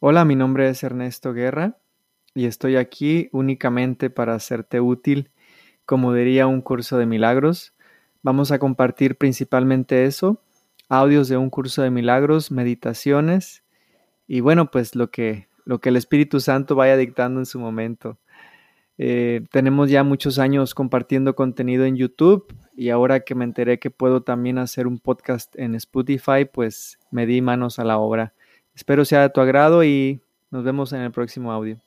Hola, mi nombre es Ernesto Guerra y estoy aquí únicamente para hacerte útil, como diría un curso de milagros. Vamos a compartir principalmente eso, audios de un curso de milagros, meditaciones y bueno, pues lo que, lo que el Espíritu Santo vaya dictando en su momento. Eh, tenemos ya muchos años compartiendo contenido en YouTube y ahora que me enteré que puedo también hacer un podcast en Spotify, pues me di manos a la obra. Espero sea de tu agrado y nos vemos en el próximo audio.